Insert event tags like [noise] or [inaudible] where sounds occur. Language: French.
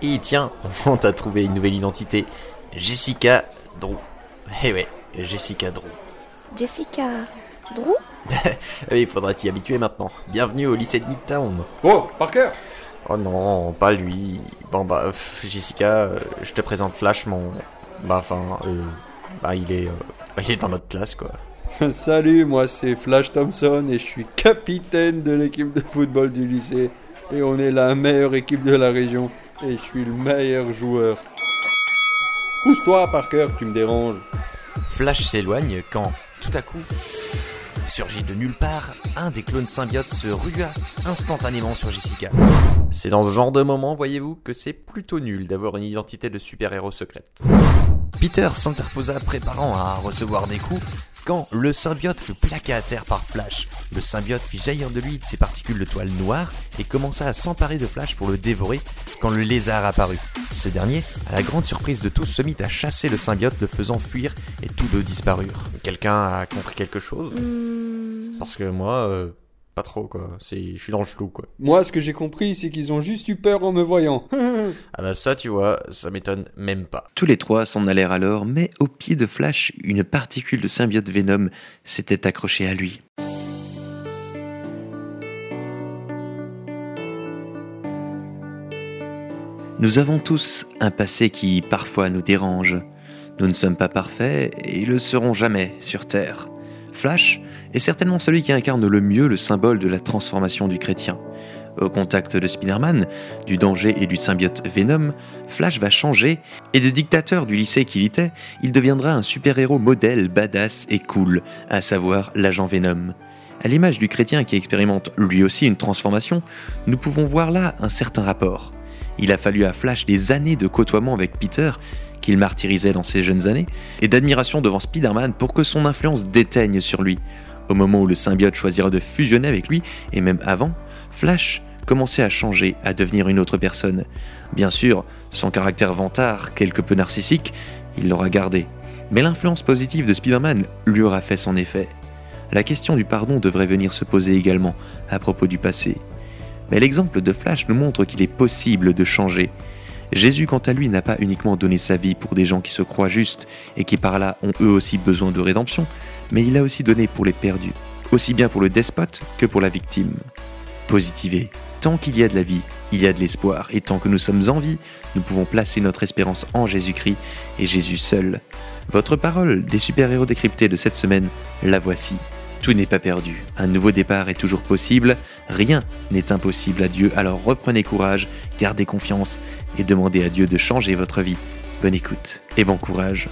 Et tiens, on t'a trouvé une nouvelle identité. Jessica Drew. Eh ouais, Jessica Drew. Jessica Drew? [laughs] Il faudra t'y habituer maintenant. Bienvenue au lycée de Midtown. Oh, Parker Oh non, pas lui. Bon bah, pff, Jessica, euh, je te présente Flash, mon... Bah enfin, euh, bah il est... euh, bah, il est dans notre classe quoi. [laughs] Salut, moi c'est Flash Thompson et je suis capitaine de l'équipe de football du lycée. Et on est la meilleure équipe de la région. Et je suis le meilleur joueur. Pousse-toi, Parker, tu me déranges. Flash s'éloigne quand, tout à coup, surgit de nulle part, un des clones symbiotes se rua instantanément sur Jessica. C'est dans ce genre de moment, voyez-vous, que c'est plutôt nul d'avoir une identité de super-héros secrète. Peter s'interposa préparant à recevoir des coups quand le symbiote fut plaqué à terre par Flash. Le symbiote fit jaillir de lui de ses particules de toile noire et commença à s'emparer de Flash pour le dévorer quand le lézard apparut. Ce dernier, à la grande surprise de tous, se mit à chasser le symbiote le faisant fuir et tous deux disparurent. Quelqu'un a compris quelque chose? Hmm, Parce que moi, euh, pas trop quoi. C'est, je suis dans le flou quoi. Moi, ce que j'ai compris, c'est qu'ils ont juste eu peur en me voyant. [laughs] Ah bah ça, tu vois, ça m'étonne même pas. Tous les trois s'en allèrent alors, mais au pied de Flash, une particule de symbiote Venom s'était accrochée à lui. Nous avons tous un passé qui parfois nous dérange. Nous ne sommes pas parfaits et le serons jamais sur Terre. Flash est certainement celui qui incarne le mieux le symbole de la transformation du chrétien. Au contact de Spider-Man, du danger et du symbiote Venom, Flash va changer et de dictateur du lycée qu'il était, il deviendra un super-héros modèle badass et cool, à savoir l'agent Venom. À l'image du chrétien qui expérimente lui aussi une transformation, nous pouvons voir là un certain rapport. Il a fallu à Flash des années de côtoiement avec Peter, martyrisait dans ses jeunes années, et d'admiration devant Spider-Man pour que son influence déteigne sur lui. Au moment où le symbiote choisira de fusionner avec lui, et même avant, Flash commençait à changer, à devenir une autre personne. Bien sûr, son caractère vantard, quelque peu narcissique, il l'aura gardé. Mais l'influence positive de Spider-Man lui aura fait son effet. La question du pardon devrait venir se poser également à propos du passé. Mais l'exemple de Flash nous montre qu'il est possible de changer. Jésus, quant à lui, n'a pas uniquement donné sa vie pour des gens qui se croient justes et qui par là ont eux aussi besoin de rédemption, mais il a aussi donné pour les perdus, aussi bien pour le despote que pour la victime. Positiver. Tant qu'il y a de la vie, il y a de l'espoir, et tant que nous sommes en vie, nous pouvons placer notre espérance en Jésus-Christ et Jésus seul. Votre parole des super-héros décryptés de cette semaine, la voici. Tout n'est pas perdu, un nouveau départ est toujours possible, rien n'est impossible à Dieu, alors reprenez courage, gardez confiance et demandez à Dieu de changer votre vie. Bonne écoute et bon courage.